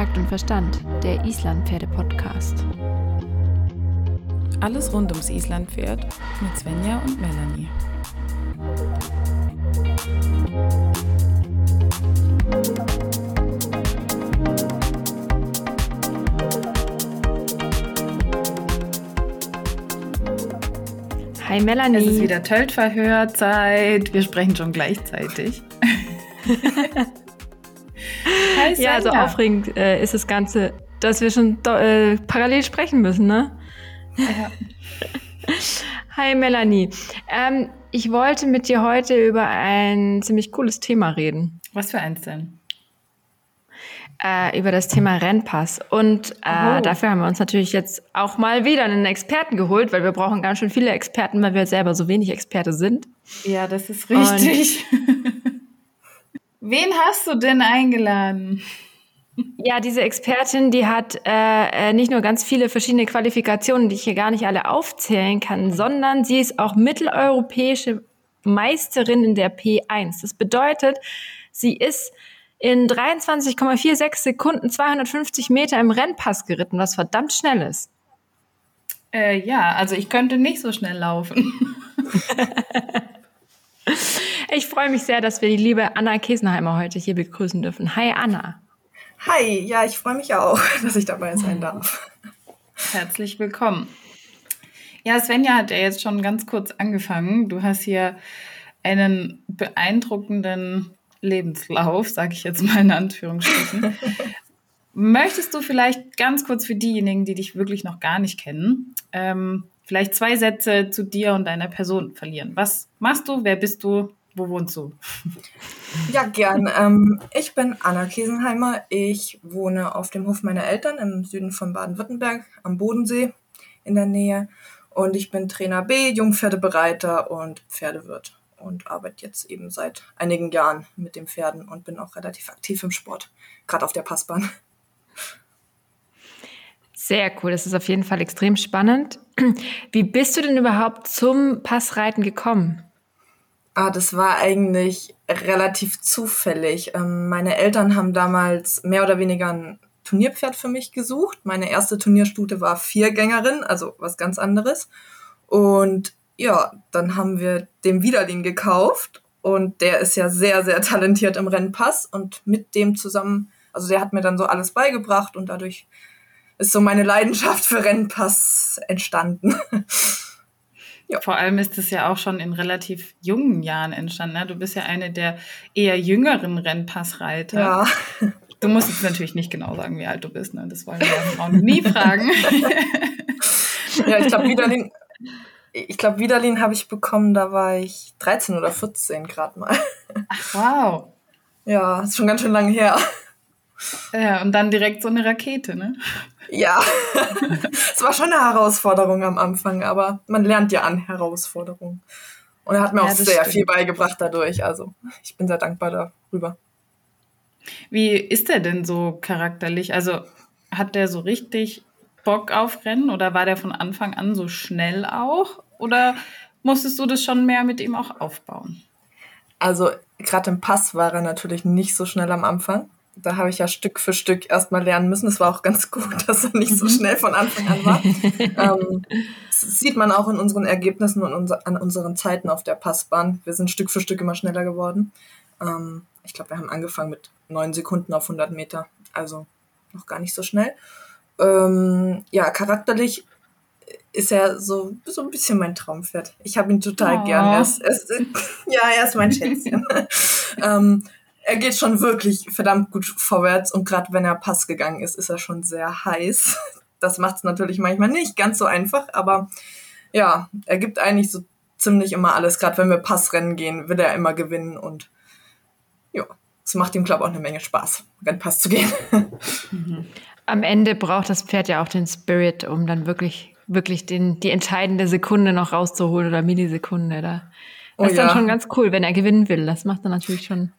Takt und Verstand, der Islandpferde-Podcast. Alles rund ums Islandpferd mit Svenja und Melanie. Hi Melanie. Es ist wieder Töltverhörzeit. Wir sprechen schon gleichzeitig. Hi, ja, so aufregend äh, ist das Ganze, dass wir schon äh, parallel sprechen müssen, ne? Ja. Hi Melanie. Ähm, ich wollte mit dir heute über ein ziemlich cooles Thema reden. Was für eins denn? Äh, über das Thema Rennpass. Und äh, oh. dafür haben wir uns natürlich jetzt auch mal wieder einen Experten geholt, weil wir brauchen ganz schön viele Experten, weil wir selber so wenig Experte sind. Ja, das ist richtig. Wen hast du denn eingeladen? Ja, diese Expertin, die hat äh, äh, nicht nur ganz viele verschiedene Qualifikationen, die ich hier gar nicht alle aufzählen kann, sondern sie ist auch mitteleuropäische Meisterin in der P1. Das bedeutet, sie ist in 23,46 Sekunden 250 Meter im Rennpass geritten, was verdammt schnell ist. Äh, ja, also ich könnte nicht so schnell laufen. Ich freue mich sehr, dass wir die liebe Anna Kesenheimer heute hier begrüßen dürfen. Hi Anna. Hi, ja, ich freue mich auch, dass ich dabei sein darf. Herzlich willkommen. Ja, Svenja hat ja jetzt schon ganz kurz angefangen. Du hast hier einen beeindruckenden Lebenslauf, sage ich jetzt mal in Anführungsstrichen. Möchtest du vielleicht ganz kurz für diejenigen, die dich wirklich noch gar nicht kennen, ähm, vielleicht zwei Sätze zu dir und deiner Person verlieren? Was machst du? Wer bist du? Wo wohnst du? Ja, gern. Ähm, ich bin Anna Kiesenheimer. Ich wohne auf dem Hof meiner Eltern im Süden von Baden-Württemberg am Bodensee in der Nähe. Und ich bin Trainer B, Jungpferdebereiter und Pferdewirt und arbeite jetzt eben seit einigen Jahren mit den Pferden und bin auch relativ aktiv im Sport, gerade auf der Passbahn. Sehr cool, das ist auf jeden Fall extrem spannend. Wie bist du denn überhaupt zum Passreiten gekommen? Ah, das war eigentlich relativ zufällig. Ähm, meine Eltern haben damals mehr oder weniger ein Turnierpferd für mich gesucht. Meine erste Turnierstute war Viergängerin, also was ganz anderes. Und ja, dann haben wir den Widerlin gekauft und der ist ja sehr, sehr talentiert im Rennpass und mit dem zusammen, also der hat mir dann so alles beigebracht und dadurch ist so meine Leidenschaft für Rennpass entstanden. Ja. Vor allem ist es ja auch schon in relativ jungen Jahren entstanden. Ne? Du bist ja eine der eher jüngeren Rennpassreiter. Ja. Du musst jetzt natürlich nicht genau sagen, wie alt du bist. Ne? Das wollen wir auch nie fragen. ja, ich glaube, Widerlin, ich glaube, Widerlin habe ich bekommen, da war ich 13 oder 14 gerade mal. Ach, wow. Ja, ist schon ganz schön lange her. Ja, und dann direkt so eine Rakete, ne? Ja, es war schon eine Herausforderung am Anfang, aber man lernt ja an Herausforderungen. Und er hat mir ja, auch sehr stimmt. viel beigebracht dadurch. Also ich bin sehr dankbar darüber. Wie ist er denn so charakterlich? Also hat der so richtig Bock auf Rennen oder war der von Anfang an so schnell auch? Oder musstest du das schon mehr mit ihm auch aufbauen? Also gerade im Pass war er natürlich nicht so schnell am Anfang da habe ich ja Stück für Stück erstmal lernen müssen. Es war auch ganz gut, dass er nicht so mhm. schnell von Anfang an war. ähm, das sieht man auch in unseren Ergebnissen und unser, an unseren Zeiten auf der Passbahn. Wir sind Stück für Stück immer schneller geworden. Ähm, ich glaube, wir haben angefangen mit neun Sekunden auf 100 Meter, also noch gar nicht so schnell. Ähm, ja, charakterlich ist er so, so ein bisschen mein Traumpferd. Ich habe ihn total oh. gern. Er ist, er ist, ja, er ist mein Schätzchen. Er geht schon wirklich verdammt gut vorwärts und gerade wenn er Pass gegangen ist, ist er schon sehr heiß. Das macht es natürlich manchmal nicht ganz so einfach, aber ja, er gibt eigentlich so ziemlich immer alles. Gerade wenn wir Passrennen gehen, will er immer gewinnen und ja, es macht ihm, glaube ich, auch eine Menge Spaß, Rennpass zu gehen. Mhm. Am Ende braucht das Pferd ja auch den Spirit, um dann wirklich, wirklich den, die entscheidende Sekunde noch rauszuholen oder Millisekunde. Da. Das oh, ist dann ja. schon ganz cool, wenn er gewinnen will. Das macht dann natürlich schon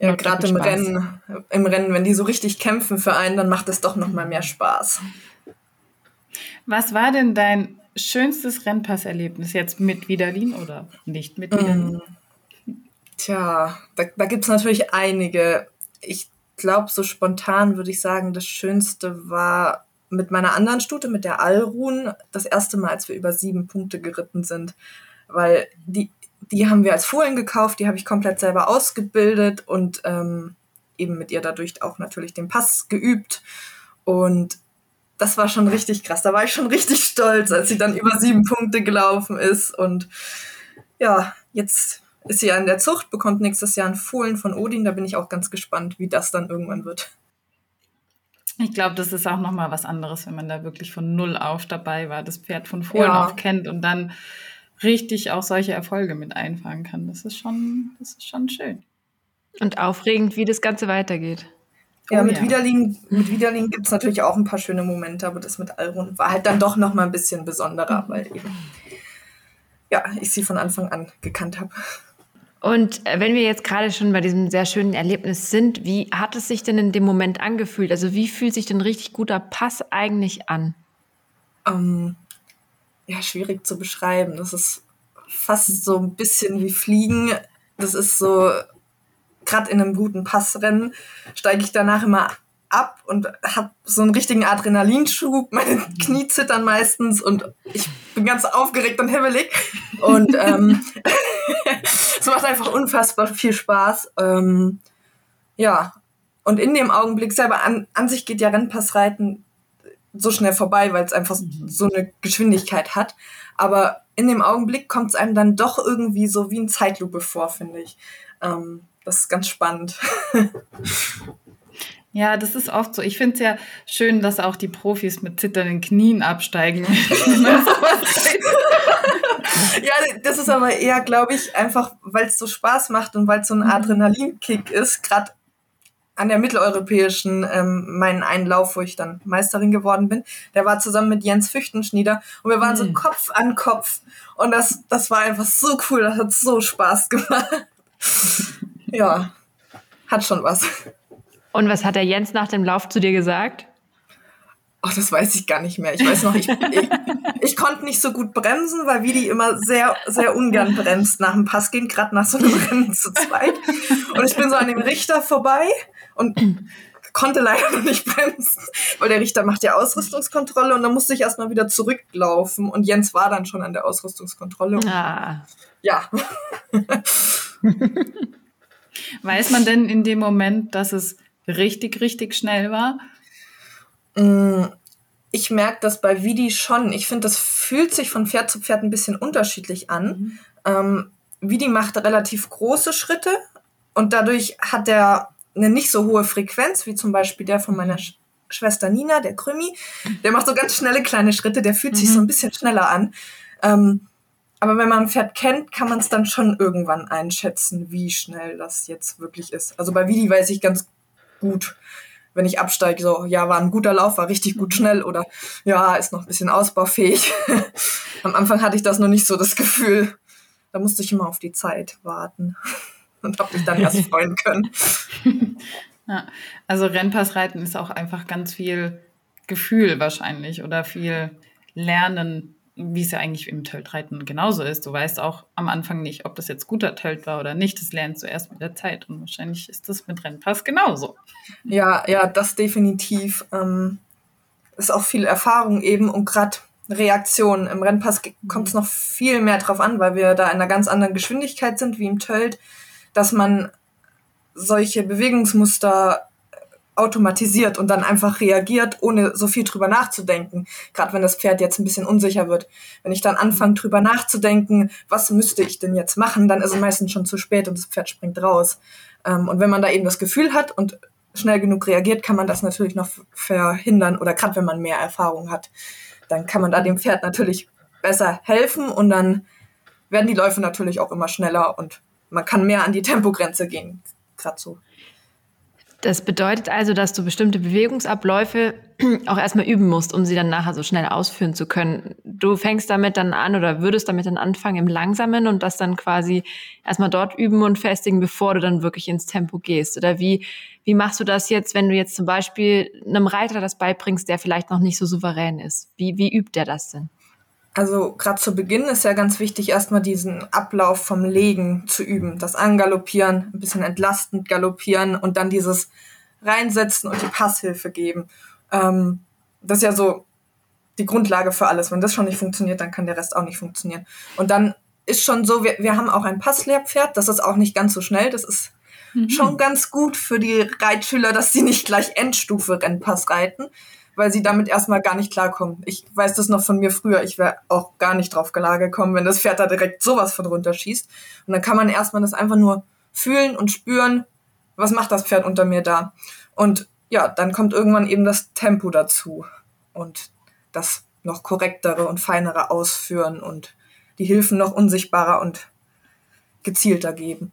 ja, gerade im Rennen, im Rennen, wenn die so richtig kämpfen für einen, dann macht es doch noch mal mehr Spaß. Was war denn dein schönstes Rennpasserlebnis jetzt mit Widerlin oder nicht mit Widerlin? Mm, tja, da, da gibt es natürlich einige. Ich glaube, so spontan würde ich sagen, das Schönste war mit meiner anderen Stute, mit der Alrun, das erste Mal, als wir über sieben Punkte geritten sind. Weil die, die haben wir als Fohlen gekauft, die habe ich komplett selber ausgebildet und ähm, eben mit ihr dadurch auch natürlich den Pass geübt. Und das war schon richtig krass. Da war ich schon richtig stolz, als sie dann über sieben Punkte gelaufen ist. Und ja, jetzt ist sie ja in der Zucht, bekommt nächstes Jahr einen Fohlen von Odin. Da bin ich auch ganz gespannt, wie das dann irgendwann wird. Ich glaube, das ist auch nochmal was anderes, wenn man da wirklich von null auf dabei war, das Pferd von Fohlen ja. auf kennt und dann richtig auch solche Erfolge mit einfangen kann. Das ist schon, das ist schon schön. Und aufregend, wie das Ganze weitergeht. Ja, oh, mit ja. Widerlingen, mit Widerlingen gibt es natürlich auch ein paar schöne Momente, aber das mit Alrun war halt dann doch noch mal ein bisschen besonderer, weil eben, ja, ich sie von Anfang an gekannt habe. Und äh, wenn wir jetzt gerade schon bei diesem sehr schönen Erlebnis sind, wie hat es sich denn in dem Moment angefühlt? Also wie fühlt sich denn richtig guter Pass eigentlich an? Ähm, ja, schwierig zu beschreiben. Das ist fast so ein bisschen wie Fliegen. Das ist so, gerade in einem guten Passrennen steige ich danach immer ab und habe so einen richtigen Adrenalinschub. Meine Knie zittern meistens und ich bin ganz aufgeregt und hibbelig. Und ähm, es macht einfach unfassbar viel Spaß. Ähm, ja, und in dem Augenblick selber, an, an sich geht ja Rennpassreiten so schnell vorbei, weil es einfach so eine Geschwindigkeit hat. Aber in dem Augenblick kommt es einem dann doch irgendwie so wie ein Zeitlupe vor, finde ich. Ähm, das ist ganz spannend. Ja, das ist oft so. Ich finde es ja schön, dass auch die Profis mit zitternden Knien absteigen. ja, das ist aber eher, glaube ich, einfach, weil es so Spaß macht und weil es so ein mhm. Adrenalinkick ist. Gerade an der mitteleuropäischen, ähm, meinen Einlauf, wo ich dann Meisterin geworden bin, der war zusammen mit Jens Füchtenschnieder und wir waren mhm. so Kopf an Kopf und das, das war einfach so cool, das hat so Spaß gemacht. ja, hat schon was. Und was hat der Jens nach dem Lauf zu dir gesagt? Ach, das weiß ich gar nicht mehr. Ich weiß noch, ich, ich, ich konnte nicht so gut bremsen, weil Vidi immer sehr, sehr ungern bremst nach dem Pass gehen, gerade nach so einem Rennen zu zweit. Und ich bin so an dem Richter vorbei und konnte leider noch nicht bremsen, weil der Richter macht ja Ausrüstungskontrolle und dann musste ich erstmal wieder zurücklaufen und Jens war dann schon an der Ausrüstungskontrolle. Ah. Ja. Weiß man denn in dem Moment, dass es richtig, richtig schnell war? Mm, ich merke das bei Vidi schon. Ich finde, das fühlt sich von Pferd zu Pferd ein bisschen unterschiedlich an. Mhm. Ähm, Vidi macht relativ große Schritte und dadurch hat er eine nicht so hohe Frequenz, wie zum Beispiel der von meiner Sch Schwester Nina, der Krümi. Der macht so ganz schnelle kleine Schritte, der fühlt mhm. sich so ein bisschen schneller an. Ähm, aber wenn man ein Pferd kennt, kann man es dann schon irgendwann einschätzen, wie schnell das jetzt wirklich ist. Also bei Vidi weiß ich ganz gut, wenn ich absteige, so, ja, war ein guter Lauf, war richtig gut schnell oder ja, ist noch ein bisschen ausbaufähig. Am Anfang hatte ich das noch nicht so das Gefühl. Da musste ich immer auf die Zeit warten und habe mich dann erst freuen können. Ja, also Rennpassreiten ist auch einfach ganz viel Gefühl wahrscheinlich oder viel Lernen wie es ja eigentlich im Töltreiten genauso ist. Du weißt auch am Anfang nicht, ob das jetzt guter Tölt war oder nicht. Das lernst du erst mit der Zeit. Und wahrscheinlich ist das mit Rennpass genauso. Ja, ja, das definitiv. Ähm, ist auch viel Erfahrung eben und gerade Reaktionen. Im Rennpass kommt es noch viel mehr drauf an, weil wir da in einer ganz anderen Geschwindigkeit sind wie im Tölt, dass man solche Bewegungsmuster automatisiert und dann einfach reagiert, ohne so viel drüber nachzudenken. Gerade wenn das Pferd jetzt ein bisschen unsicher wird. Wenn ich dann anfange, drüber nachzudenken, was müsste ich denn jetzt machen, dann ist es meistens schon zu spät und das Pferd springt raus. Ähm, und wenn man da eben das Gefühl hat und schnell genug reagiert, kann man das natürlich noch verhindern. Oder gerade wenn man mehr Erfahrung hat, dann kann man da dem Pferd natürlich besser helfen und dann werden die Läufe natürlich auch immer schneller und man kann mehr an die Tempogrenze gehen. Gerade so. Das bedeutet also, dass du bestimmte Bewegungsabläufe auch erstmal üben musst, um sie dann nachher so schnell ausführen zu können. Du fängst damit dann an oder würdest damit dann anfangen im Langsamen und das dann quasi erstmal dort üben und festigen, bevor du dann wirklich ins Tempo gehst. Oder wie, wie machst du das jetzt, wenn du jetzt zum Beispiel einem Reiter das beibringst, der vielleicht noch nicht so souverän ist? Wie, wie übt der das denn? Also gerade zu Beginn ist ja ganz wichtig, erstmal diesen Ablauf vom Legen zu üben. Das Angaloppieren, ein bisschen entlastend galoppieren und dann dieses reinsetzen und die Passhilfe geben. Ähm, das ist ja so die Grundlage für alles. Wenn das schon nicht funktioniert, dann kann der Rest auch nicht funktionieren. Und dann ist schon so, wir, wir haben auch ein Passlehrpferd, das ist auch nicht ganz so schnell, das ist mhm. schon ganz gut für die Reitschüler, dass sie nicht gleich Endstufe Rennpass reiten, weil sie damit erstmal gar nicht klarkommen. Ich weiß das noch von mir früher, ich wäre auch gar nicht drauf gekommen, wenn das Pferd da direkt sowas von runterschießt. Und dann kann man erstmal das einfach nur fühlen und spüren, was macht das Pferd unter mir da. Und ja, dann kommt irgendwann eben das Tempo dazu und das noch korrektere und feinere Ausführen und die Hilfen noch unsichtbarer und gezielter geben.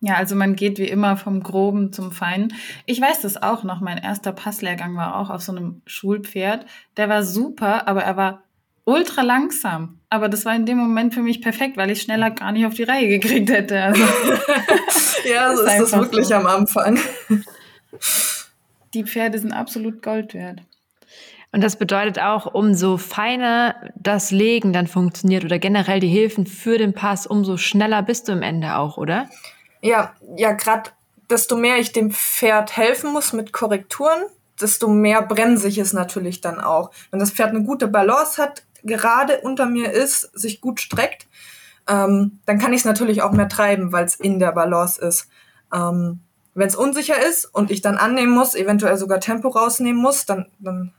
Ja, also man geht wie immer vom Groben zum Feinen. Ich weiß das auch noch. Mein erster Passlehrgang war auch auf so einem Schulpferd. Der war super, aber er war ultra langsam. Aber das war in dem Moment für mich perfekt, weil ich schneller gar nicht auf die Reihe gekriegt hätte. Also, ja, so ist, ist das wirklich so. am Anfang. Die Pferde sind absolut Gold wert. Und das bedeutet auch, umso feiner das Legen dann funktioniert oder generell die Hilfen für den Pass, umso schneller bist du im Ende auch, oder? Ja, ja, gerade desto mehr ich dem Pferd helfen muss mit Korrekturen, desto mehr bremse ich es natürlich dann auch. Wenn das Pferd eine gute Balance hat, gerade unter mir ist, sich gut streckt, ähm, dann kann ich es natürlich auch mehr treiben, weil es in der Balance ist. Ähm, Wenn es unsicher ist und ich dann annehmen muss, eventuell sogar Tempo rausnehmen muss, dann, dann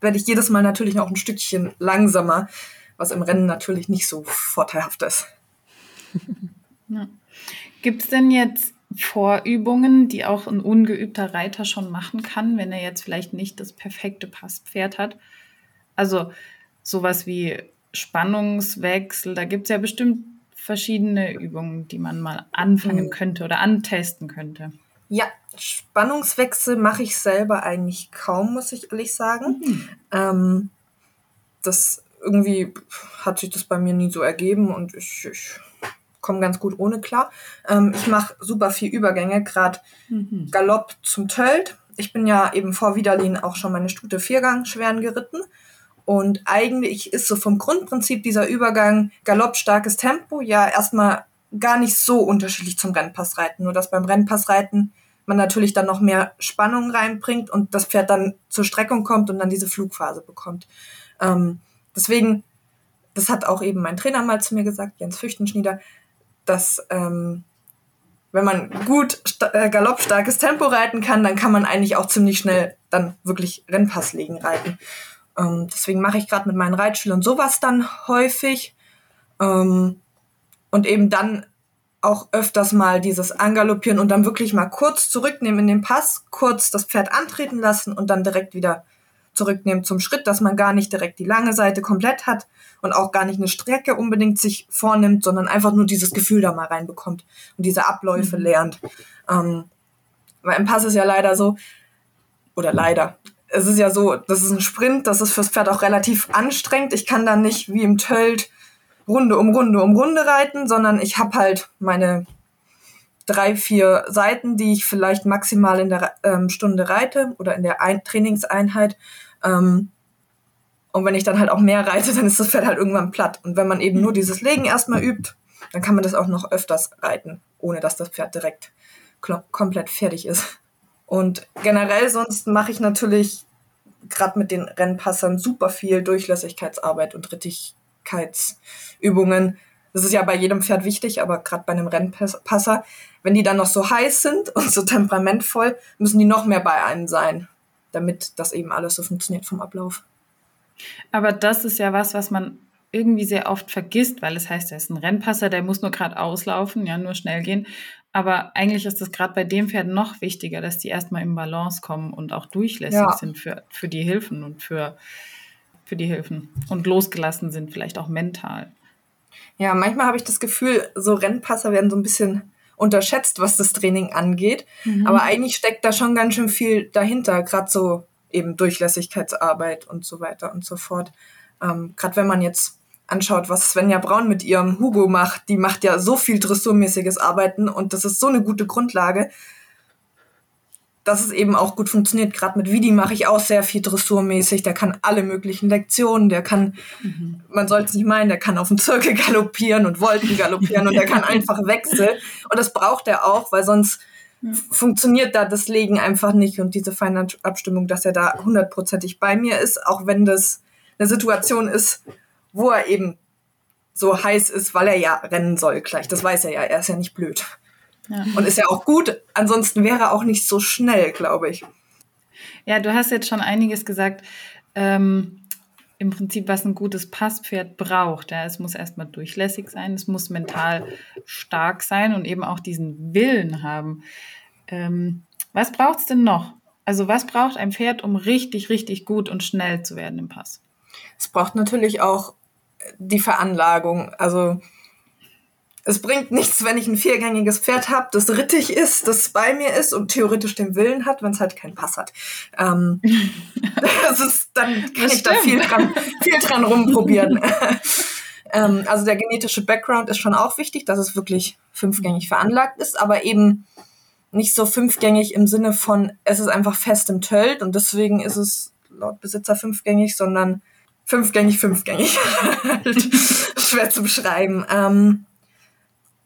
werde ich jedes Mal natürlich auch ein Stückchen langsamer, was im Rennen natürlich nicht so vorteilhaft ist. Ja. Gibt es denn jetzt Vorübungen, die auch ein ungeübter Reiter schon machen kann, wenn er jetzt vielleicht nicht das perfekte Passpferd hat? Also sowas wie Spannungswechsel, da gibt es ja bestimmt verschiedene Übungen, die man mal anfangen mhm. könnte oder antesten könnte. Ja, Spannungswechsel mache ich selber eigentlich kaum, muss ich ehrlich sagen. Mhm. Ähm, das irgendwie hat sich das bei mir nie so ergeben und ich, ich komme ganz gut ohne klar. Ähm, ich mache super viel Übergänge, gerade mhm. Galopp zum Tölt. Ich bin ja eben vor Widerlin auch schon meine Stute Viergang schweren geritten. Und eigentlich ist so vom Grundprinzip dieser Übergang Galopp, starkes Tempo ja erstmal gar nicht so unterschiedlich zum Rennpassreiten. Nur dass beim Rennpassreiten man natürlich dann noch mehr Spannung reinbringt und das Pferd dann zur Streckung kommt und dann diese Flugphase bekommt. Ähm, deswegen, das hat auch eben mein Trainer mal zu mir gesagt, Jens Füchtenschnieder, dass ähm, wenn man gut äh, galoppstarkes Tempo reiten kann, dann kann man eigentlich auch ziemlich schnell dann wirklich Rennpass legen reiten. Ähm, deswegen mache ich gerade mit meinen Reitschülern sowas dann häufig. Ähm, und eben dann auch öfters mal dieses Angaloppieren und dann wirklich mal kurz zurücknehmen in den Pass, kurz das Pferd antreten lassen und dann direkt wieder zurücknehmen zum Schritt, dass man gar nicht direkt die lange Seite komplett hat und auch gar nicht eine Strecke unbedingt sich vornimmt, sondern einfach nur dieses Gefühl da mal reinbekommt und diese Abläufe mhm. lernt. Ähm, weil im Pass ist ja leider so, oder leider, es ist ja so, das ist ein Sprint, das ist fürs Pferd auch relativ anstrengend. Ich kann da nicht wie im Tölt Runde um Runde um Runde reiten, sondern ich habe halt meine drei, vier Seiten, die ich vielleicht maximal in der ähm, Stunde reite oder in der Ein Trainingseinheit. Ähm, und wenn ich dann halt auch mehr reite, dann ist das Pferd halt irgendwann platt. Und wenn man eben nur dieses Legen erstmal übt, dann kann man das auch noch öfters reiten, ohne dass das Pferd direkt komplett fertig ist. Und generell sonst mache ich natürlich gerade mit den Rennpassern super viel Durchlässigkeitsarbeit und Rittig Übungen. Das ist ja bei jedem Pferd wichtig, aber gerade bei einem Rennpasser, wenn die dann noch so heiß sind und so temperamentvoll, müssen die noch mehr bei einem sein, damit das eben alles so funktioniert vom Ablauf. Aber das ist ja was, was man irgendwie sehr oft vergisst, weil es heißt, er ist ein Rennpasser, der muss nur gerade auslaufen, ja, nur schnell gehen. Aber eigentlich ist es gerade bei dem Pferd noch wichtiger, dass die erstmal im Balance kommen und auch durchlässig ja. sind für, für die Hilfen und für, für die Hilfen und losgelassen sind, vielleicht auch mental. Ja, manchmal habe ich das Gefühl, so Rennpasser werden so ein bisschen unterschätzt, was das Training angeht. Mhm. Aber eigentlich steckt da schon ganz schön viel dahinter, gerade so eben Durchlässigkeitsarbeit und so weiter und so fort. Ähm, gerade wenn man jetzt anschaut, was Svenja Braun mit ihrem Hugo macht, die macht ja so viel dressurmäßiges Arbeiten und das ist so eine gute Grundlage dass es eben auch gut funktioniert. Gerade mit Vidi mache ich auch sehr viel dressurmäßig. Der kann alle möglichen Lektionen. Der kann, mhm. man sollte es nicht meinen, der kann auf dem Zirkel galoppieren und Wolken galoppieren und der kann einfach wechseln. Und das braucht er auch, weil sonst ja. funktioniert da das Legen einfach nicht und diese feine Abstimmung, dass er da hundertprozentig bei mir ist, auch wenn das eine Situation ist, wo er eben so heiß ist, weil er ja rennen soll gleich. Das weiß er ja. Er ist ja nicht blöd. Ja. Und ist ja auch gut. Ansonsten wäre er auch nicht so schnell, glaube ich. Ja, du hast jetzt schon einiges gesagt. Ähm, Im Prinzip, was ein gutes Passpferd braucht. Ja, es muss erstmal durchlässig sein, es muss mental stark sein und eben auch diesen Willen haben. Ähm, was braucht es denn noch? Also was braucht ein Pferd, um richtig, richtig gut und schnell zu werden im Pass? Es braucht natürlich auch die Veranlagung. Also es bringt nichts, wenn ich ein viergängiges Pferd habe, das rittig ist, das bei mir ist und theoretisch den Willen hat, wenn es halt keinen Pass hat. Ähm, das ist, dann kann das ich stimmt. da viel dran, viel dran rumprobieren. ähm, also der genetische Background ist schon auch wichtig, dass es wirklich fünfgängig veranlagt ist, aber eben nicht so fünfgängig im Sinne von, es ist einfach fest im Tölt und deswegen ist es laut Besitzer fünfgängig, sondern fünfgängig, fünfgängig. Schwer zu beschreiben. Ähm,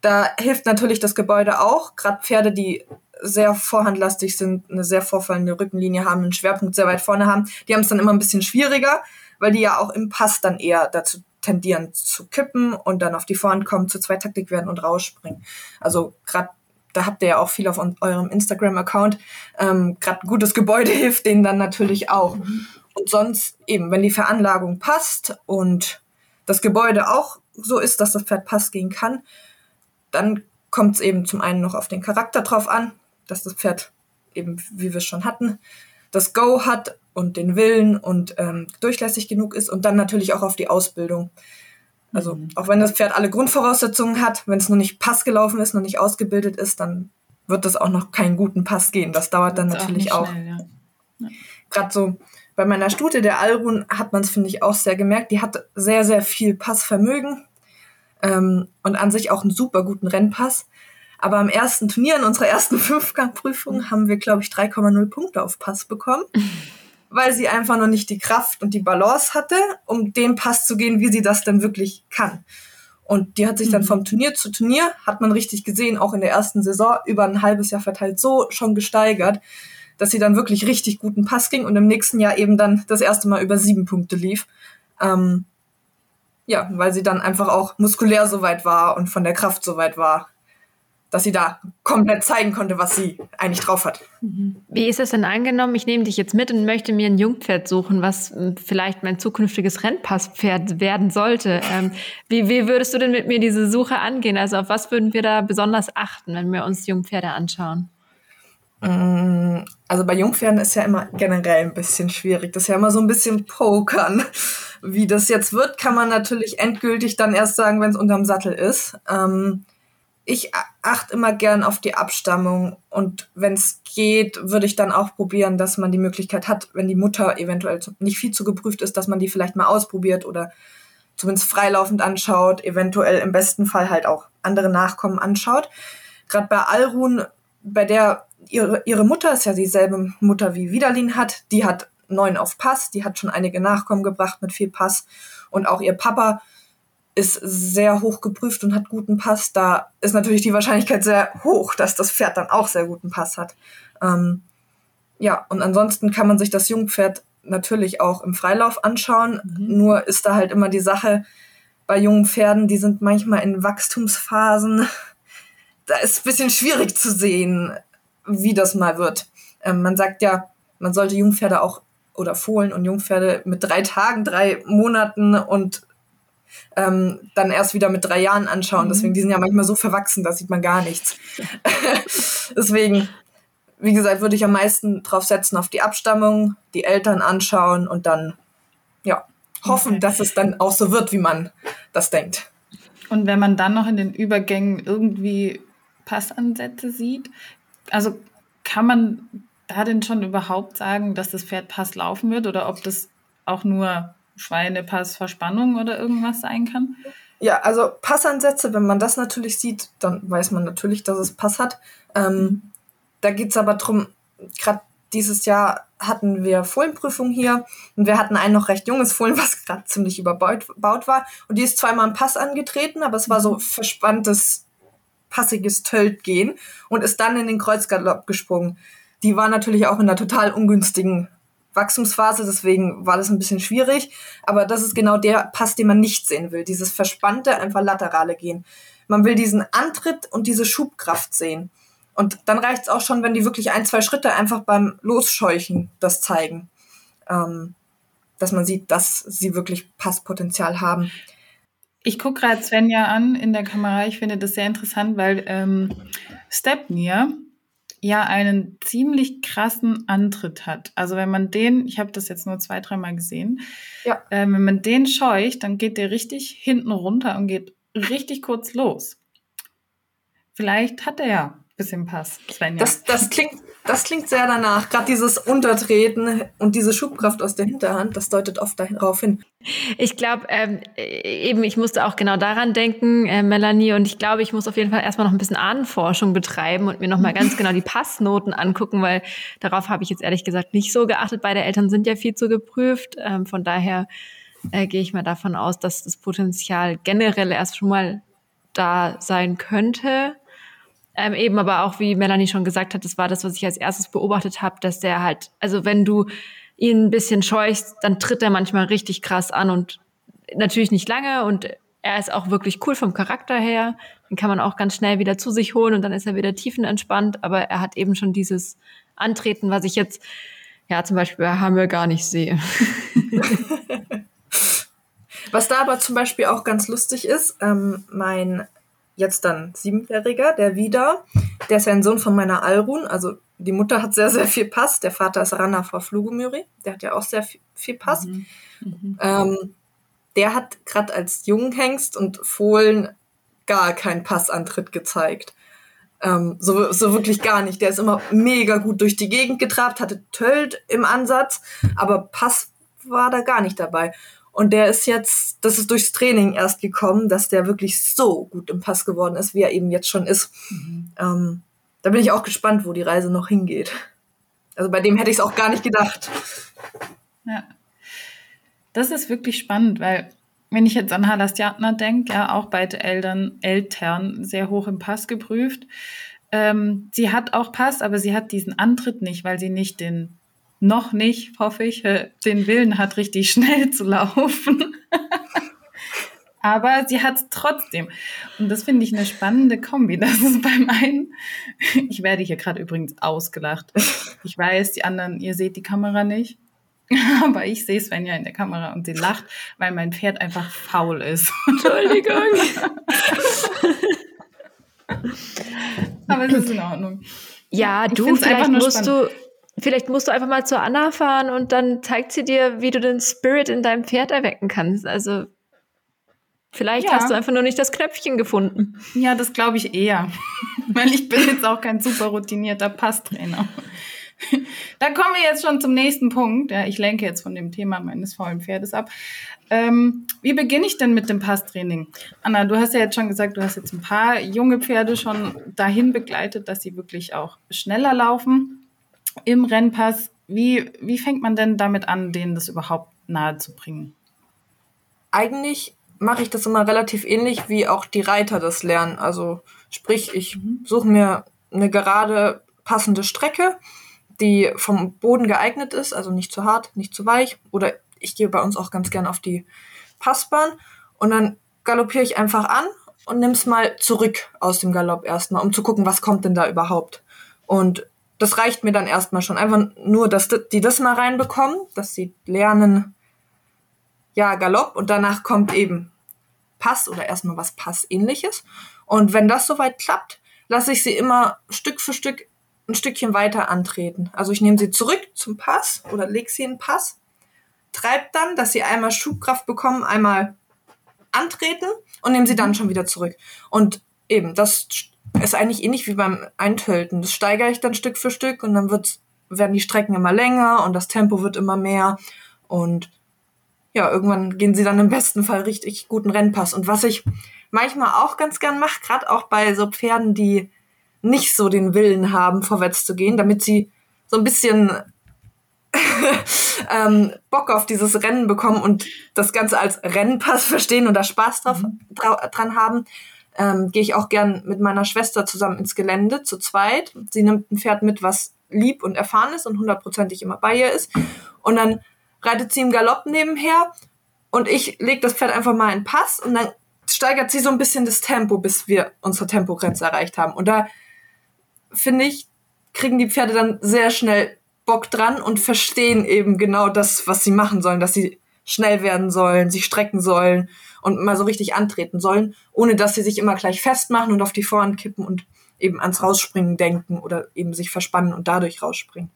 da hilft natürlich das Gebäude auch. Gerade Pferde, die sehr vorhandlastig sind, eine sehr vorfallende Rückenlinie haben, einen Schwerpunkt sehr weit vorne haben, die haben es dann immer ein bisschen schwieriger, weil die ja auch im Pass dann eher dazu tendieren zu kippen und dann auf die Vorhand kommen, zu Zweitaktik werden und rausspringen. Also gerade da habt ihr ja auch viel auf eurem Instagram-Account. Ähm, gerade gutes Gebäude hilft denen dann natürlich auch. Und sonst eben, wenn die Veranlagung passt und das Gebäude auch so ist, dass das Pferd Pass gehen kann, dann kommt es eben zum einen noch auf den Charakter drauf an, dass das Pferd eben, wie wir es schon hatten, das Go hat und den Willen und ähm, durchlässig genug ist und dann natürlich auch auf die Ausbildung. Also mhm. auch wenn das Pferd alle Grundvoraussetzungen hat, wenn es noch nicht Pass gelaufen ist, noch nicht ausgebildet ist, dann wird das auch noch keinen guten Pass gehen. Das dauert dann natürlich auch. Schnell, ja. ja. Gerade so bei meiner Stute, der Alrun, hat man es, finde ich, auch sehr gemerkt. Die hat sehr, sehr viel Passvermögen ähm, und an sich auch einen super guten Rennpass. Aber am ersten Turnier, in unserer ersten Fünfgangprüfung, haben wir, glaube ich, 3,0 Punkte auf Pass bekommen, weil sie einfach noch nicht die Kraft und die Balance hatte, um den Pass zu gehen, wie sie das denn wirklich kann. Und die hat sich dann mhm. vom Turnier zu Turnier, hat man richtig gesehen, auch in der ersten Saison, über ein halbes Jahr verteilt, so schon gesteigert, dass sie dann wirklich richtig guten Pass ging und im nächsten Jahr eben dann das erste Mal über sieben Punkte lief. Ähm, ja, weil sie dann einfach auch muskulär so weit war und von der Kraft so weit war, dass sie da komplett zeigen konnte, was sie eigentlich drauf hat. Wie ist es denn angenommen? Ich nehme dich jetzt mit und möchte mir ein Jungpferd suchen, was hm, vielleicht mein zukünftiges Rennpasspferd werden sollte. Ähm, wie, wie würdest du denn mit mir diese Suche angehen? Also auf was würden wir da besonders achten, wenn wir uns Jungpferde anschauen? Mm, also bei Jungpferden ist ja immer generell ein bisschen schwierig. Das ist ja immer so ein bisschen Pokern. Wie das jetzt wird, kann man natürlich endgültig dann erst sagen, wenn es unterm Sattel ist. Ähm, ich achte immer gern auf die Abstammung und wenn es geht, würde ich dann auch probieren, dass man die Möglichkeit hat, wenn die Mutter eventuell nicht viel zu geprüft ist, dass man die vielleicht mal ausprobiert oder zumindest freilaufend anschaut, eventuell im besten Fall halt auch andere Nachkommen anschaut. Gerade bei Alrun, bei der ihre, ihre Mutter ist ja dieselbe Mutter wie Widalin hat. Die hat neun auf Pass, die hat schon einige Nachkommen gebracht mit viel Pass. Und auch ihr Papa ist sehr hoch geprüft und hat guten Pass. Da ist natürlich die Wahrscheinlichkeit sehr hoch, dass das Pferd dann auch sehr guten Pass hat. Ähm, ja, und ansonsten kann man sich das Jungpferd natürlich auch im Freilauf anschauen. Mhm. Nur ist da halt immer die Sache bei jungen Pferden, die sind manchmal in Wachstumsphasen. Da ist ein bisschen schwierig zu sehen, wie das mal wird. Ähm, man sagt ja, man sollte Jungpferde auch oder Fohlen und Jungpferde mit drei Tagen, drei Monaten und ähm, dann erst wieder mit drei Jahren anschauen. Mhm. Deswegen, die sind ja manchmal so verwachsen, da sieht man gar nichts. Deswegen, wie gesagt, würde ich am meisten drauf setzen auf die Abstammung, die Eltern anschauen und dann, ja, hoffen, okay. dass es dann auch so wird, wie man das denkt. Und wenn man dann noch in den Übergängen irgendwie Passansätze sieht, also kann man da denn schon überhaupt sagen, dass das Pferd Pass laufen wird oder ob das auch nur Schweinepassverspannung oder irgendwas sein kann? Ja, also Passansätze, wenn man das natürlich sieht, dann weiß man natürlich, dass es Pass hat. Ähm, da geht es aber darum, gerade dieses Jahr hatten wir Fohlenprüfung hier und wir hatten ein noch recht junges Fohlen, was gerade ziemlich überbaut war. Und die ist zweimal im Pass angetreten, aber es war so mhm. verspanntes passiges Tölt gehen und ist dann in den Kreuzgalopp gesprungen. Die war natürlich auch in einer total ungünstigen Wachstumsphase, deswegen war das ein bisschen schwierig. Aber das ist genau der Pass, den man nicht sehen will. Dieses verspannte, einfach laterale Gehen. Man will diesen Antritt und diese Schubkraft sehen. Und dann reicht es auch schon, wenn die wirklich ein, zwei Schritte einfach beim Losscheuchen das zeigen. Ähm, dass man sieht, dass sie wirklich Passpotenzial haben. Ich gucke gerade Svenja an in der Kamera. Ich finde das sehr interessant, weil ähm, Stepnir ja einen ziemlich krassen Antritt hat. Also wenn man den, ich habe das jetzt nur zwei, dreimal gesehen, ja. äh, wenn man den scheucht, dann geht der richtig hinten runter und geht richtig kurz los. Vielleicht hat er ja bisschen Pass, Svenja. Das, das, klingt, das klingt sehr danach. Gerade dieses Untertreten und diese Schubkraft aus der Hinterhand, das deutet oft darauf hin. Ich glaube, ähm, eben, ich musste auch genau daran denken, äh, Melanie, und ich glaube, ich muss auf jeden Fall erstmal noch ein bisschen Ahnenforschung betreiben und mir nochmal ganz genau die Passnoten angucken, weil darauf habe ich jetzt ehrlich gesagt nicht so geachtet. Beide Eltern sind ja viel zu geprüft. Ähm, von daher äh, gehe ich mal davon aus, dass das Potenzial generell erst schon mal da sein könnte. Ähm, eben aber auch, wie Melanie schon gesagt hat, das war das, was ich als erstes beobachtet habe, dass der halt, also wenn du ihn ein bisschen scheuchst, dann tritt er manchmal richtig krass an und natürlich nicht lange und er ist auch wirklich cool vom Charakter her. Den kann man auch ganz schnell wieder zu sich holen und dann ist er wieder tiefenentspannt, aber er hat eben schon dieses Antreten, was ich jetzt, ja, zum Beispiel bei Hammer gar nicht sehe. was da aber zum Beispiel auch ganz lustig ist, ähm, mein jetzt dann siebenjähriger, der wieder, der ist ja ein Sohn von meiner Alrun, also die Mutter hat sehr, sehr viel Pass, der Vater ist Rana vor Flugumyri, der hat ja auch sehr viel, viel Pass. Mhm. Mhm. Ähm, der hat gerade als Junghengst und Fohlen gar keinen Passantritt gezeigt. Ähm, so, so wirklich gar nicht. Der ist immer mega gut durch die Gegend getrabt, hatte Tölt im Ansatz, aber Pass war da gar nicht dabei. Und der ist jetzt, das ist durchs Training erst gekommen, dass der wirklich so gut im Pass geworden ist, wie er eben jetzt schon ist. Mhm. Ähm, da bin ich auch gespannt, wo die Reise noch hingeht. Also bei dem hätte ich es auch gar nicht gedacht. Ja. Das ist wirklich spannend, weil wenn ich jetzt an Halastjatner denke, ja, auch beide Eltern, Eltern sehr hoch im Pass geprüft. Ähm, sie hat auch Pass, aber sie hat diesen Antritt nicht, weil sie nicht den noch nicht, hoffe ich, äh, den Willen hat, richtig schnell zu laufen. Aber sie hat es trotzdem. Und das finde ich eine spannende Kombi. Das ist beim einen, ich werde hier gerade übrigens ausgelacht. Ich weiß, die anderen, ihr seht die Kamera nicht. Aber ich sehe Svenja in der Kamera und sie lacht, weil mein Pferd einfach faul ist. Entschuldigung. Aber es ist in Ordnung. Ja, du, vielleicht musst spannend. du Vielleicht musst du einfach mal zur Anna fahren und dann zeigt sie dir, wie du den Spirit in deinem Pferd erwecken kannst. Also vielleicht ja. hast du einfach nur nicht das Knöpfchen gefunden. Ja, das glaube ich eher. Weil ich bin jetzt auch kein super routinierter Passtrainer. da kommen wir jetzt schon zum nächsten Punkt. Ja, ich lenke jetzt von dem Thema meines faulen Pferdes ab. Ähm, wie beginne ich denn mit dem Passtraining? Anna, du hast ja jetzt schon gesagt, du hast jetzt ein paar junge Pferde schon dahin begleitet, dass sie wirklich auch schneller laufen im Rennpass. Wie, wie fängt man denn damit an, denen das überhaupt nahe zu bringen? Eigentlich mache ich das immer relativ ähnlich, wie auch die Reiter das lernen. Also sprich, ich mhm. suche mir eine gerade passende Strecke, die vom Boden geeignet ist, also nicht zu hart, nicht zu weich. Oder ich gehe bei uns auch ganz gern auf die Passbahn und dann galoppiere ich einfach an und nimm's mal zurück aus dem Galopp erstmal, um zu gucken, was kommt denn da überhaupt. Und das reicht mir dann erstmal schon. Einfach nur, dass die das mal reinbekommen, dass sie lernen, ja, Galopp und danach kommt eben Pass oder erstmal was Passähnliches. Und wenn das soweit klappt, lasse ich sie immer Stück für Stück ein Stückchen weiter antreten. Also ich nehme sie zurück zum Pass oder lege sie in den Pass, treibe dann, dass sie einmal Schubkraft bekommen, einmal antreten und nehme sie dann schon wieder zurück. Und eben, das ist eigentlich ähnlich wie beim Eintölten. Das steigere ich dann Stück für Stück und dann wird, werden die Strecken immer länger und das Tempo wird immer mehr. Und ja, irgendwann gehen sie dann im besten Fall richtig guten Rennpass. Und was ich manchmal auch ganz gern mache, gerade auch bei so Pferden, die nicht so den Willen haben, vorwärts zu gehen, damit sie so ein bisschen ähm, Bock auf dieses Rennen bekommen und das Ganze als Rennpass verstehen und da Spaß drauf, mhm. dran haben, ähm, gehe ich auch gern mit meiner Schwester zusammen ins Gelände, zu zweit. Sie nimmt ein Pferd mit, was lieb und erfahren ist und hundertprozentig immer bei ihr ist. Und dann reitet sie im Galopp nebenher und ich lege das Pferd einfach mal in Pass und dann steigert sie so ein bisschen das Tempo, bis wir unsere Tempogrenze erreicht haben. Und da finde ich, kriegen die Pferde dann sehr schnell Bock dran und verstehen eben genau das, was sie machen sollen, dass sie schnell werden sollen, sich strecken sollen und mal so richtig antreten sollen, ohne dass sie sich immer gleich festmachen und auf die Vorhand kippen und eben ans Rausspringen denken oder eben sich verspannen und dadurch rausspringen.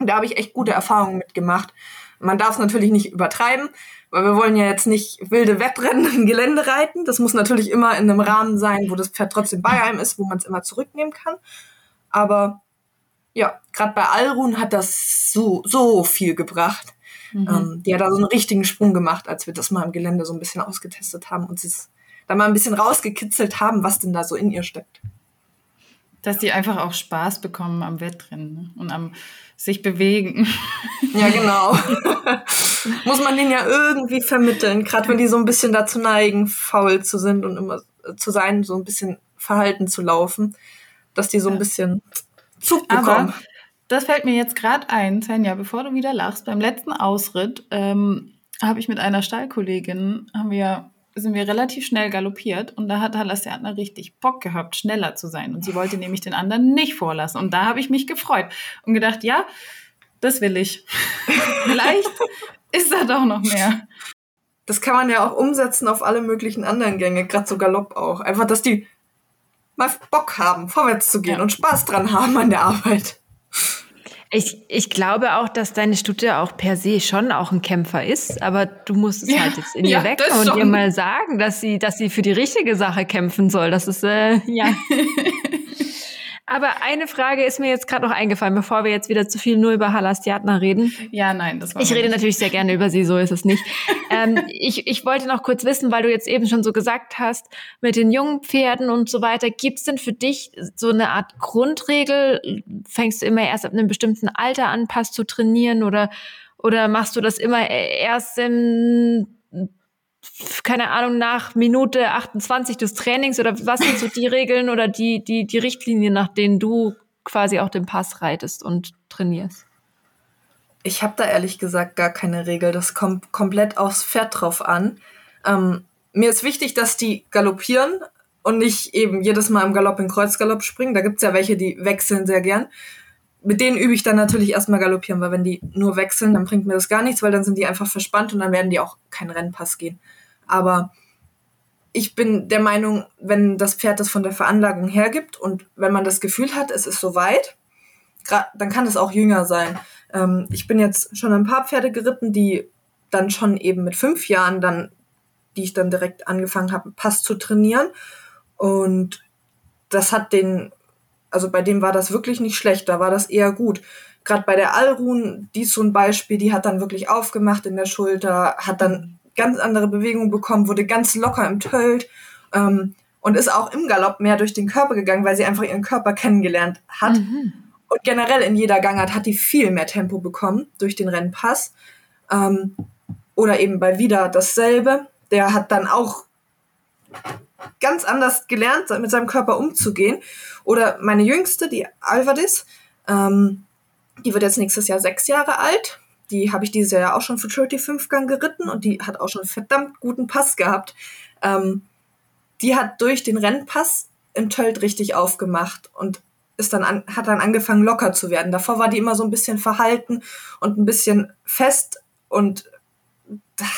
Da habe ich echt gute Erfahrungen mitgemacht. Man darf es natürlich nicht übertreiben, weil wir wollen ja jetzt nicht wilde Wettrennen im Gelände reiten. Das muss natürlich immer in einem Rahmen sein, wo das Pferd trotzdem bei einem ist, wo man es immer zurücknehmen kann. Aber ja, gerade bei Alrun hat das so, so viel gebracht. Mhm. Ähm, die hat da so einen richtigen Sprung gemacht, als wir das mal im Gelände so ein bisschen ausgetestet haben und sie da mal ein bisschen rausgekitzelt haben, was denn da so in ihr steckt. Dass die einfach auch Spaß bekommen am Wettrennen ne? und am sich bewegen. Ja, genau. Muss man denen ja irgendwie vermitteln, gerade wenn die so ein bisschen dazu neigen, faul zu sind und immer zu sein, so ein bisschen verhalten zu laufen, dass die so ein bisschen Zug bekommen. Aber das fällt mir jetzt gerade ein, Svenja, bevor du wieder lachst. Beim letzten Ausritt ähm, habe ich mit einer Stallkollegin, haben wir, sind wir relativ schnell galoppiert und da hat Halassiatner richtig Bock gehabt, schneller zu sein. Und sie wollte nämlich den anderen nicht vorlassen. Und da habe ich mich gefreut und gedacht, ja, das will ich. Vielleicht ist da doch noch mehr. Das kann man ja auch umsetzen auf alle möglichen anderen Gänge, gerade so Galopp auch. Einfach, dass die mal Bock haben, vorwärts zu gehen ja. und Spaß dran haben an der Arbeit. Ich, ich glaube auch, dass deine Stute auch per se schon auch ein Kämpfer ist, aber du musst es ja, halt jetzt in ihr ja, wecken und ihr mal sagen, dass sie, dass sie für die richtige Sache kämpfen soll. Das ist äh, ja. Aber eine Frage ist mir jetzt gerade noch eingefallen, bevor wir jetzt wieder zu viel nur über Halastiatna reden. Ja, nein, das war Ich rede nicht. natürlich sehr gerne über sie, so ist es nicht. ähm, ich, ich wollte noch kurz wissen, weil du jetzt eben schon so gesagt hast, mit den jungen Pferden und so weiter, gibt's denn für dich so eine Art Grundregel? Fängst du immer erst ab einem bestimmten Alter an, Pass zu trainieren oder, oder machst du das immer erst im keine Ahnung, nach Minute 28 des Trainings oder was sind so die Regeln oder die, die, die Richtlinien, nach denen du quasi auch den Pass reitest und trainierst? Ich habe da ehrlich gesagt gar keine Regel. Das kommt komplett aufs Pferd drauf an. Ähm, mir ist wichtig, dass die galoppieren und nicht eben jedes Mal im Galopp in Kreuzgalopp springen. Da gibt es ja welche, die wechseln sehr gern. Mit denen übe ich dann natürlich erstmal galoppieren, weil wenn die nur wechseln, dann bringt mir das gar nichts, weil dann sind die einfach verspannt und dann werden die auch keinen Rennpass gehen. Aber ich bin der Meinung, wenn das Pferd das von der Veranlagung hergibt und wenn man das Gefühl hat, es ist soweit, dann kann es auch jünger sein. Ähm, ich bin jetzt schon ein paar Pferde geritten, die dann schon eben mit fünf Jahren dann, die ich dann direkt angefangen habe, Pass zu trainieren. Und das hat den, also bei dem war das wirklich nicht schlecht, da war das eher gut. Gerade bei der Alrun, die ist so ein Beispiel, die hat dann wirklich aufgemacht in der Schulter, hat dann ganz andere Bewegung bekommen, wurde ganz locker im Tölt ähm, und ist auch im Galopp mehr durch den Körper gegangen, weil sie einfach ihren Körper kennengelernt hat. Mhm. Und generell in jeder Gangart hat die viel mehr Tempo bekommen durch den Rennpass. Ähm, oder eben bei Wieder dasselbe. Der hat dann auch ganz anders gelernt, mit seinem Körper umzugehen. Oder meine Jüngste, die Alvadis, ähm, die wird jetzt nächstes Jahr sechs Jahre alt. Die habe ich dieses Jahr auch schon für 35 Gang geritten und die hat auch schon verdammt guten Pass gehabt. Ähm, die hat durch den Rennpass im Tölt richtig aufgemacht und ist dann an, hat dann angefangen locker zu werden. Davor war die immer so ein bisschen verhalten und ein bisschen fest und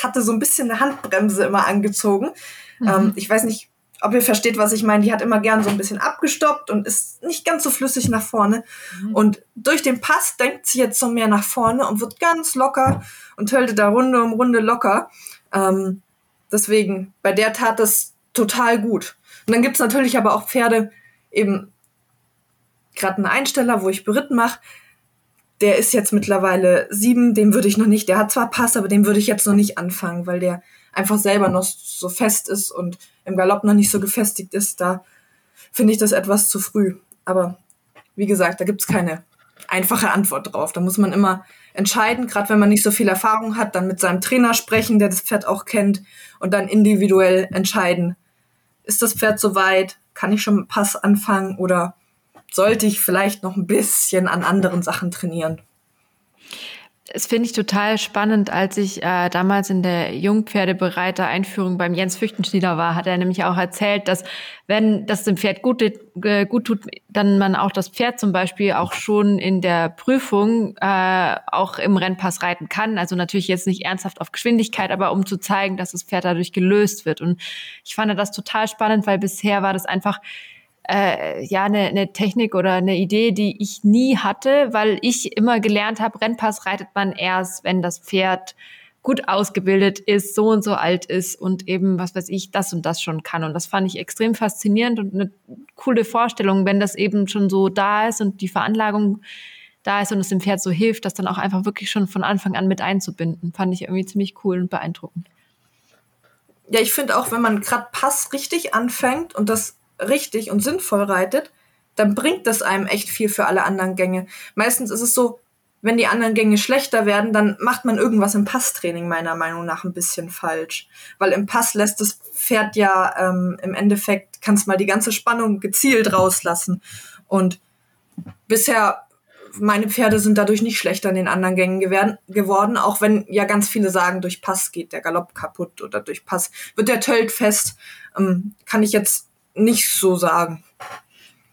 hatte so ein bisschen eine Handbremse immer angezogen. Mhm. Ähm, ich weiß nicht, ob ihr versteht, was ich meine, die hat immer gern so ein bisschen abgestoppt und ist nicht ganz so flüssig nach vorne. Mhm. Und durch den Pass denkt sie jetzt so mehr nach vorne und wird ganz locker und höllte da Runde um Runde locker. Ähm, deswegen, bei der tat das total gut. Und dann gibt's natürlich aber auch Pferde, eben gerade einen Einsteller, wo ich beritten mache, der ist jetzt mittlerweile sieben, dem würde ich noch nicht, der hat zwar Pass, aber dem würde ich jetzt noch nicht anfangen, weil der einfach selber noch so fest ist und im Galopp noch nicht so gefestigt ist, da finde ich das etwas zu früh. Aber wie gesagt, da gibt es keine einfache Antwort drauf. Da muss man immer entscheiden, gerade wenn man nicht so viel Erfahrung hat, dann mit seinem Trainer sprechen, der das Pferd auch kennt und dann individuell entscheiden, ist das Pferd soweit? Kann ich schon mit Pass anfangen oder sollte ich vielleicht noch ein bisschen an anderen Sachen trainieren? Das finde ich total spannend. Als ich äh, damals in der Jungpferdebereiter Einführung beim Jens Füchtenschnieder war, hat er nämlich auch erzählt, dass wenn das dem Pferd gut, äh, gut tut, dann man auch das Pferd zum Beispiel auch schon in der Prüfung äh, auch im Rennpass reiten kann. Also natürlich jetzt nicht ernsthaft auf Geschwindigkeit, aber um zu zeigen, dass das Pferd dadurch gelöst wird. Und ich fand das total spannend, weil bisher war das einfach äh, ja eine, eine Technik oder eine Idee, die ich nie hatte, weil ich immer gelernt habe, Rennpass reitet man erst, wenn das Pferd gut ausgebildet ist, so und so alt ist und eben, was weiß ich, das und das schon kann. Und das fand ich extrem faszinierend und eine coole Vorstellung, wenn das eben schon so da ist und die Veranlagung da ist und es dem Pferd so hilft, das dann auch einfach wirklich schon von Anfang an mit einzubinden. Fand ich irgendwie ziemlich cool und beeindruckend. Ja, ich finde auch, wenn man gerade Pass richtig anfängt und das richtig und sinnvoll reitet, dann bringt das einem echt viel für alle anderen Gänge. Meistens ist es so, wenn die anderen Gänge schlechter werden, dann macht man irgendwas im Passtraining meiner Meinung nach ein bisschen falsch. Weil im Pass lässt das Pferd ja ähm, im Endeffekt, kannst mal die ganze Spannung gezielt rauslassen. Und bisher, meine Pferde sind dadurch nicht schlechter in den anderen Gängen geworden, auch wenn ja ganz viele sagen, durch Pass geht der Galopp kaputt oder durch Pass wird der Tölt fest. Ähm, kann ich jetzt nicht so sagen.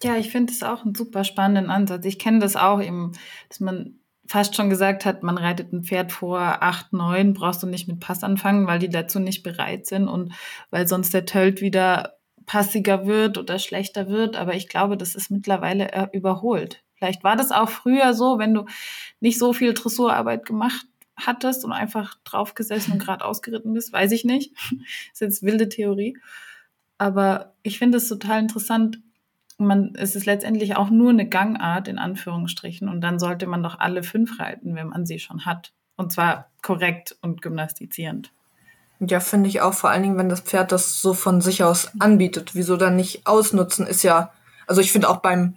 Ja, ich finde es auch einen super spannenden Ansatz. Ich kenne das auch eben, dass man fast schon gesagt hat, man reitet ein Pferd vor acht, neun, brauchst du nicht mit Pass anfangen, weil die dazu nicht bereit sind und weil sonst der Tölt wieder passiger wird oder schlechter wird. Aber ich glaube, das ist mittlerweile äh, überholt. Vielleicht war das auch früher so, wenn du nicht so viel Dressurarbeit gemacht hattest und einfach draufgesessen und gerade ausgeritten bist, weiß ich nicht. ist jetzt wilde Theorie. Aber ich finde es total interessant. Man, es ist letztendlich auch nur eine Gangart in Anführungsstrichen und dann sollte man doch alle fünf reiten, wenn man sie schon hat. Und zwar korrekt und gymnastizierend. Ja, finde ich auch, vor allen Dingen, wenn das Pferd das so von sich aus anbietet. Wieso dann nicht ausnutzen, ist ja, also ich finde auch beim,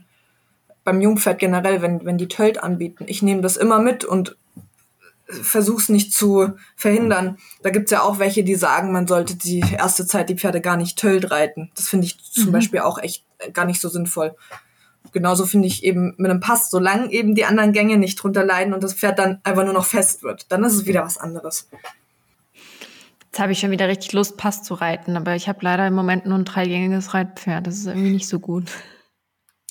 beim Jungpferd generell, wenn, wenn die Tölt anbieten, ich nehme das immer mit und versuch's nicht zu verhindern. Da gibt's ja auch welche, die sagen, man sollte die erste Zeit die Pferde gar nicht tölt reiten. Das finde ich zum mhm. Beispiel auch echt gar nicht so sinnvoll. Genauso finde ich eben mit einem Pass, solange eben die anderen Gänge nicht drunter leiden und das Pferd dann einfach nur noch fest wird, dann ist es wieder was anderes. Jetzt habe ich schon wieder richtig Lust, Pass zu reiten, aber ich habe leider im Moment nur ein dreigängiges Reitpferd. Das ist irgendwie nicht so gut.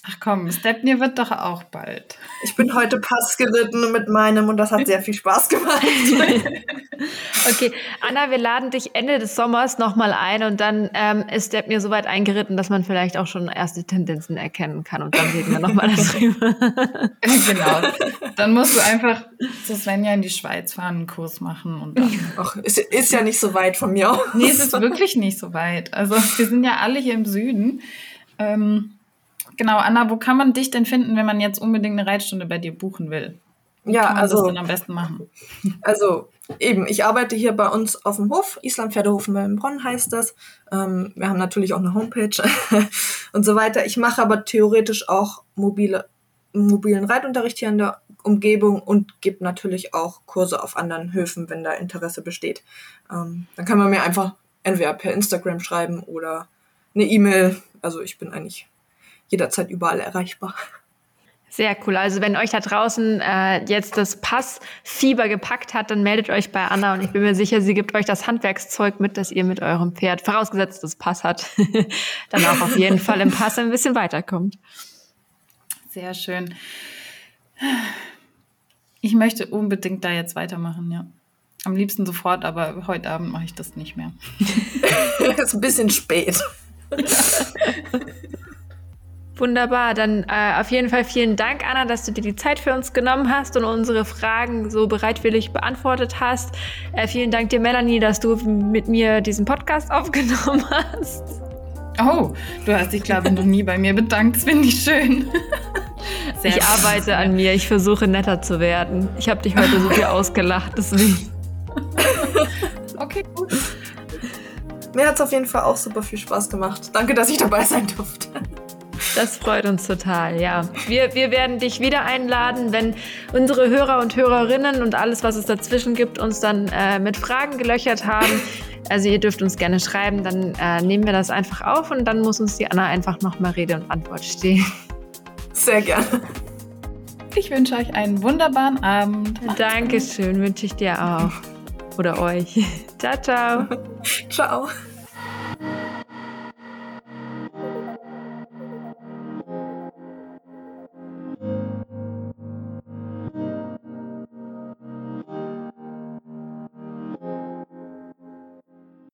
Ach komm, Stepney wird doch auch bald. Ich bin heute Pass geritten mit meinem und das hat sehr viel Spaß gemacht. okay, Anna, wir laden dich Ende des Sommers nochmal ein und dann ähm, ist Stepney so weit eingeritten, dass man vielleicht auch schon erste Tendenzen erkennen kann und dann reden wir nochmal darüber. genau. Dann musst du einfach zu Svenja in die Schweiz fahren, einen Kurs machen und dann. Ach, ist, ist ja nicht so weit von mir aus. Nee, es ist wirklich nicht so weit. Also wir sind ja alle hier im Süden. Ähm, Genau, Anna, wo kann man dich denn finden, wenn man jetzt unbedingt eine Reitstunde bei dir buchen will? Wie ja, kann man also das denn am besten machen? Also eben, ich arbeite hier bei uns auf dem Hof, Island Pferdehofen Wellenbronn heißt das. Ähm, wir haben natürlich auch eine Homepage und so weiter. Ich mache aber theoretisch auch mobile, mobilen Reitunterricht hier in der Umgebung und gebe natürlich auch Kurse auf anderen Höfen, wenn da Interesse besteht. Ähm, dann kann man mir einfach entweder per Instagram schreiben oder eine E-Mail. Also ich bin eigentlich jederzeit überall erreichbar. Sehr cool. Also wenn euch da draußen äh, jetzt das Passfieber gepackt hat, dann meldet euch bei Anna und ich bin mir sicher, sie gibt euch das Handwerkszeug mit, dass ihr mit eurem Pferd, vorausgesetzt das Pass hat, dann auch auf jeden Fall im Pass ein bisschen weiterkommt. Sehr schön. Ich möchte unbedingt da jetzt weitermachen, ja. Am liebsten sofort, aber heute Abend mache ich das nicht mehr. ist ein bisschen spät. Wunderbar, dann äh, auf jeden Fall vielen Dank, Anna, dass du dir die Zeit für uns genommen hast und unsere Fragen so bereitwillig beantwortet hast. Äh, vielen Dank dir, Melanie, dass du mit mir diesen Podcast aufgenommen hast. Oh, du hast dich, glaube ich, noch nie bei mir bedankt. Das finde ich schön. Sehr ich arbeite an mir. Ich versuche netter zu werden. Ich habe dich heute so viel ausgelacht, deswegen. okay, gut. Mir hat es auf jeden Fall auch super viel Spaß gemacht. Danke, dass ich dabei sein durfte. Das freut uns total, ja. Wir, wir werden dich wieder einladen, wenn unsere Hörer und Hörerinnen und alles, was es dazwischen gibt, uns dann äh, mit Fragen gelöchert haben. Also ihr dürft uns gerne schreiben, dann äh, nehmen wir das einfach auf und dann muss uns die Anna einfach nochmal Rede und Antwort stehen. Sehr gerne. Ich wünsche euch einen wunderbaren Abend. Dankeschön, wünsche ich dir auch. Oder euch. ciao, ciao. ciao.